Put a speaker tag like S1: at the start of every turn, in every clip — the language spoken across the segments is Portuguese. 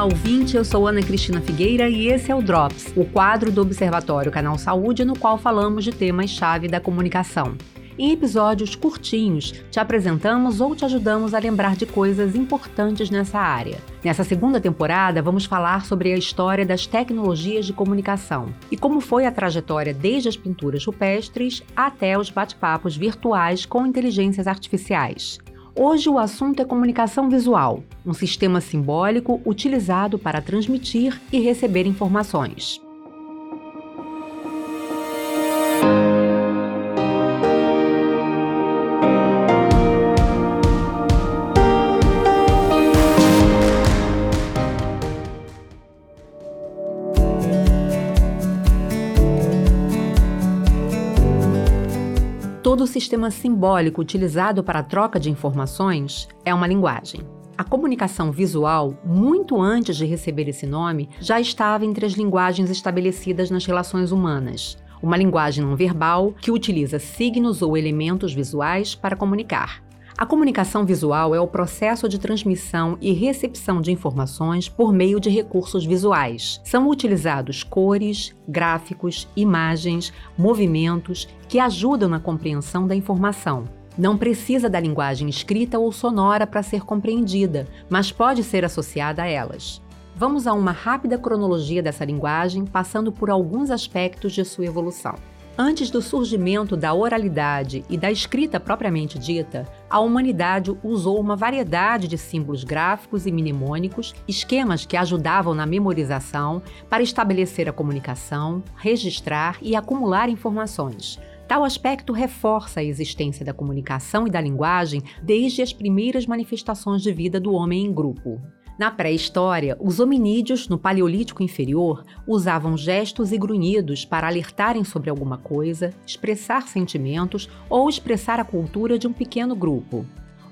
S1: Olá, ouvinte. Eu sou Ana Cristina Figueira e esse é o Drops, o quadro do Observatório Canal Saúde, no qual falamos de temas-chave da comunicação. Em episódios curtinhos, te apresentamos ou te ajudamos a lembrar de coisas importantes nessa área. Nessa segunda temporada, vamos falar sobre a história das tecnologias de comunicação e como foi a trajetória desde as pinturas rupestres até os bate-papos virtuais com inteligências artificiais. Hoje o assunto é comunicação visual, um sistema simbólico utilizado para transmitir e receber informações. Todo o sistema simbólico utilizado para a troca de informações é uma linguagem. A comunicação visual, muito antes de receber esse nome, já estava entre as linguagens estabelecidas nas relações humanas. Uma linguagem não verbal que utiliza signos ou elementos visuais para comunicar. A comunicação visual é o processo de transmissão e recepção de informações por meio de recursos visuais. São utilizados cores, gráficos, imagens, movimentos que ajudam na compreensão da informação. Não precisa da linguagem escrita ou sonora para ser compreendida, mas pode ser associada a elas. Vamos a uma rápida cronologia dessa linguagem, passando por alguns aspectos de sua evolução. Antes do surgimento da oralidade e da escrita propriamente dita, a humanidade usou uma variedade de símbolos gráficos e mnemônicos, esquemas que ajudavam na memorização para estabelecer a comunicação, registrar e acumular informações. Tal aspecto reforça a existência da comunicação e da linguagem desde as primeiras manifestações de vida do homem em grupo. Na pré-história, os hominídeos no Paleolítico Inferior usavam gestos e grunhidos para alertarem sobre alguma coisa, expressar sentimentos ou expressar a cultura de um pequeno grupo.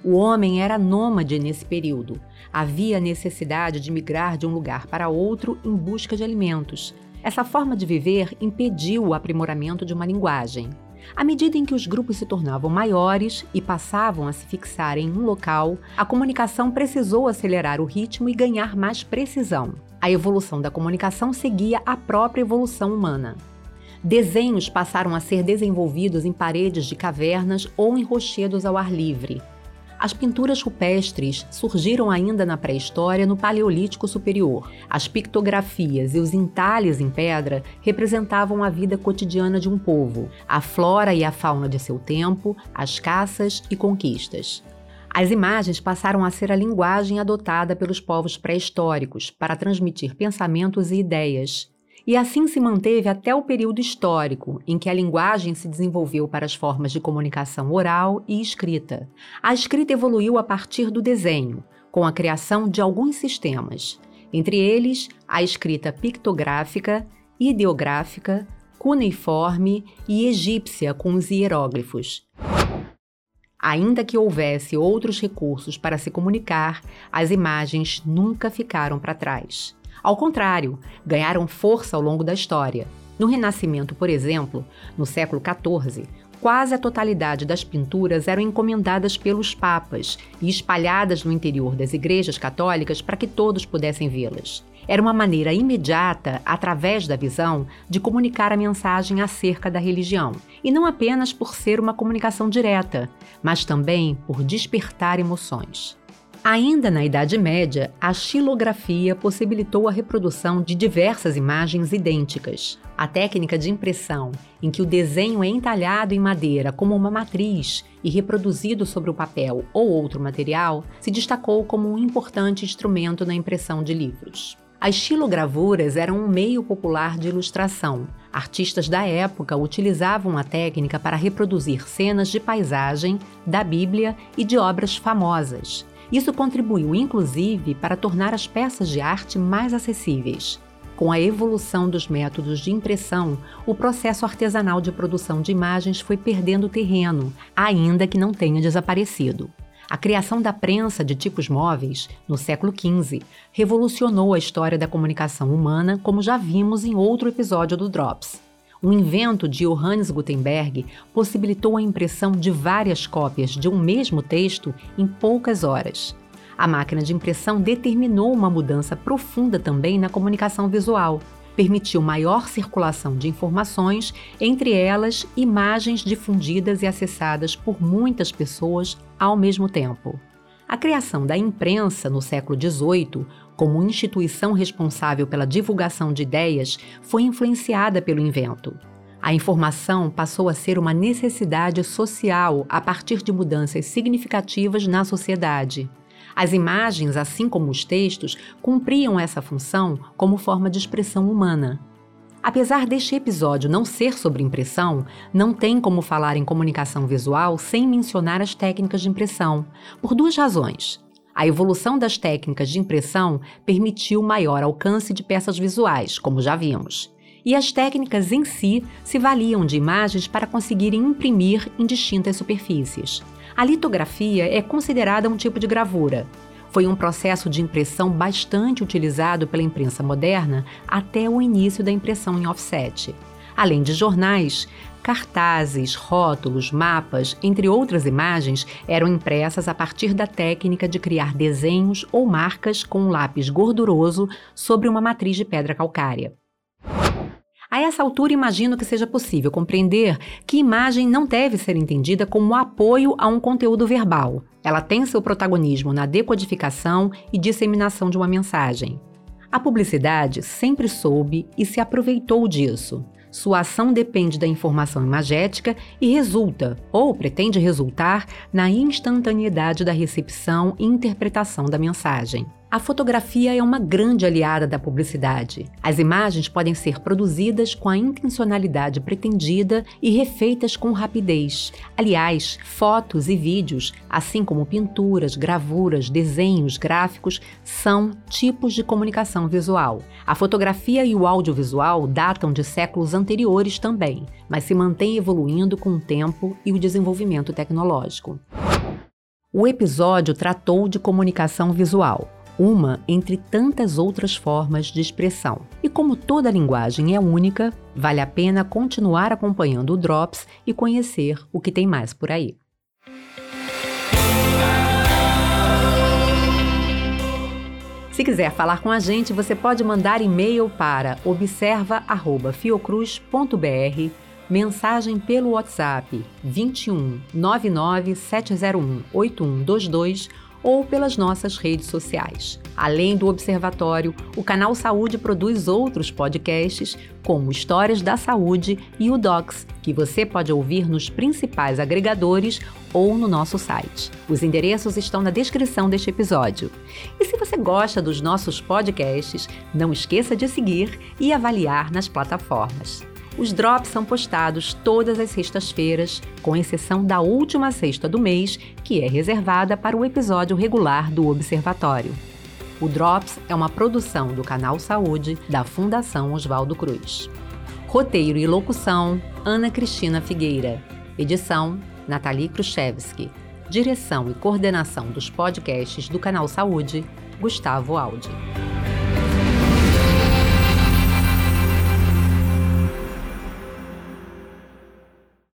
S1: O homem era nômade nesse período. Havia necessidade de migrar de um lugar para outro em busca de alimentos. Essa forma de viver impediu o aprimoramento de uma linguagem. À medida em que os grupos se tornavam maiores e passavam a se fixar em um local, a comunicação precisou acelerar o ritmo e ganhar mais precisão. A evolução da comunicação seguia a própria evolução humana. Desenhos passaram a ser desenvolvidos em paredes de cavernas ou em rochedos ao ar livre. As pinturas rupestres surgiram ainda na pré-história no Paleolítico Superior. As pictografias e os entalhes em pedra representavam a vida cotidiana de um povo, a flora e a fauna de seu tempo, as caças e conquistas. As imagens passaram a ser a linguagem adotada pelos povos pré-históricos para transmitir pensamentos e ideias, e assim se manteve até o período histórico, em que a linguagem se desenvolveu para as formas de comunicação oral e escrita. A escrita evoluiu a partir do desenho, com a criação de alguns sistemas, entre eles a escrita pictográfica, ideográfica, cuneiforme e egípcia com os hieróglifos. Ainda que houvesse outros recursos para se comunicar, as imagens nunca ficaram para trás. Ao contrário, ganharam força ao longo da história. No Renascimento, por exemplo, no século XIV, quase a totalidade das pinturas eram encomendadas pelos papas e espalhadas no interior das igrejas católicas para que todos pudessem vê-las. Era uma maneira imediata, através da visão, de comunicar a mensagem acerca da religião, e não apenas por ser uma comunicação direta, mas também por despertar emoções. Ainda na Idade Média, a xilografia possibilitou a reprodução de diversas imagens idênticas. A técnica de impressão, em que o desenho é entalhado em madeira como uma matriz e reproduzido sobre o papel ou outro material, se destacou como um importante instrumento na impressão de livros. As xilogravuras eram um meio popular de ilustração. Artistas da época utilizavam a técnica para reproduzir cenas de paisagem, da Bíblia e de obras famosas. Isso contribuiu, inclusive, para tornar as peças de arte mais acessíveis. Com a evolução dos métodos de impressão, o processo artesanal de produção de imagens foi perdendo terreno, ainda que não tenha desaparecido. A criação da prensa de tipos móveis, no século XV, revolucionou a história da comunicação humana, como já vimos em outro episódio do Drops. Um invento de Johannes Gutenberg possibilitou a impressão de várias cópias de um mesmo texto em poucas horas. A máquina de impressão determinou uma mudança profunda também na comunicação visual. Permitiu maior circulação de informações, entre elas imagens difundidas e acessadas por muitas pessoas ao mesmo tempo. A criação da imprensa no século XVIII, como instituição responsável pela divulgação de ideias, foi influenciada pelo invento. A informação passou a ser uma necessidade social a partir de mudanças significativas na sociedade. As imagens, assim como os textos, cumpriam essa função como forma de expressão humana. Apesar deste episódio não ser sobre impressão, não tem como falar em comunicação visual sem mencionar as técnicas de impressão, por duas razões. A evolução das técnicas de impressão permitiu maior alcance de peças visuais, como já vimos e as técnicas em si se valiam de imagens para conseguirem imprimir em distintas superfícies. A litografia é considerada um tipo de gravura. Foi um processo de impressão bastante utilizado pela imprensa moderna até o início da impressão em offset. Além de jornais, cartazes, rótulos, mapas, entre outras imagens, eram impressas a partir da técnica de criar desenhos ou marcas com um lápis gorduroso sobre uma matriz de pedra calcária. A essa altura, imagino que seja possível compreender que imagem não deve ser entendida como apoio a um conteúdo verbal. Ela tem seu protagonismo na decodificação e disseminação de uma mensagem. A publicidade sempre soube e se aproveitou disso. Sua ação depende da informação imagética e resulta, ou pretende resultar, na instantaneidade da recepção e interpretação da mensagem. A fotografia é uma grande aliada da publicidade. As imagens podem ser produzidas com a intencionalidade pretendida e refeitas com rapidez. Aliás, fotos e vídeos, assim como pinturas, gravuras, desenhos, gráficos, são tipos de comunicação visual. A fotografia e o audiovisual datam de séculos anteriores também, mas se mantêm evoluindo com o tempo e o desenvolvimento tecnológico. O episódio tratou de comunicação visual uma entre tantas outras formas de expressão. E como toda linguagem é única, vale a pena continuar acompanhando o Drops e conhecer o que tem mais por aí. Se quiser falar com a gente, você pode mandar e-mail para observa@fiocruz.br, mensagem pelo WhatsApp 21 99 701 8122 ou pelas nossas redes sociais. Além do Observatório, o Canal Saúde produz outros podcasts, como Histórias da Saúde e o Docs, que você pode ouvir nos principais agregadores ou no nosso site. Os endereços estão na descrição deste episódio. E se você gosta dos nossos podcasts, não esqueça de seguir e avaliar nas plataformas. Os drops são postados todas as sextas-feiras, com exceção da última sexta do mês, que é reservada para o episódio regular do Observatório. O Drops é uma produção do Canal Saúde da Fundação Oswaldo Cruz. Roteiro e locução: Ana Cristina Figueira. Edição: Nathalie Kruszewski. Direção e coordenação dos podcasts do Canal Saúde: Gustavo Aldi.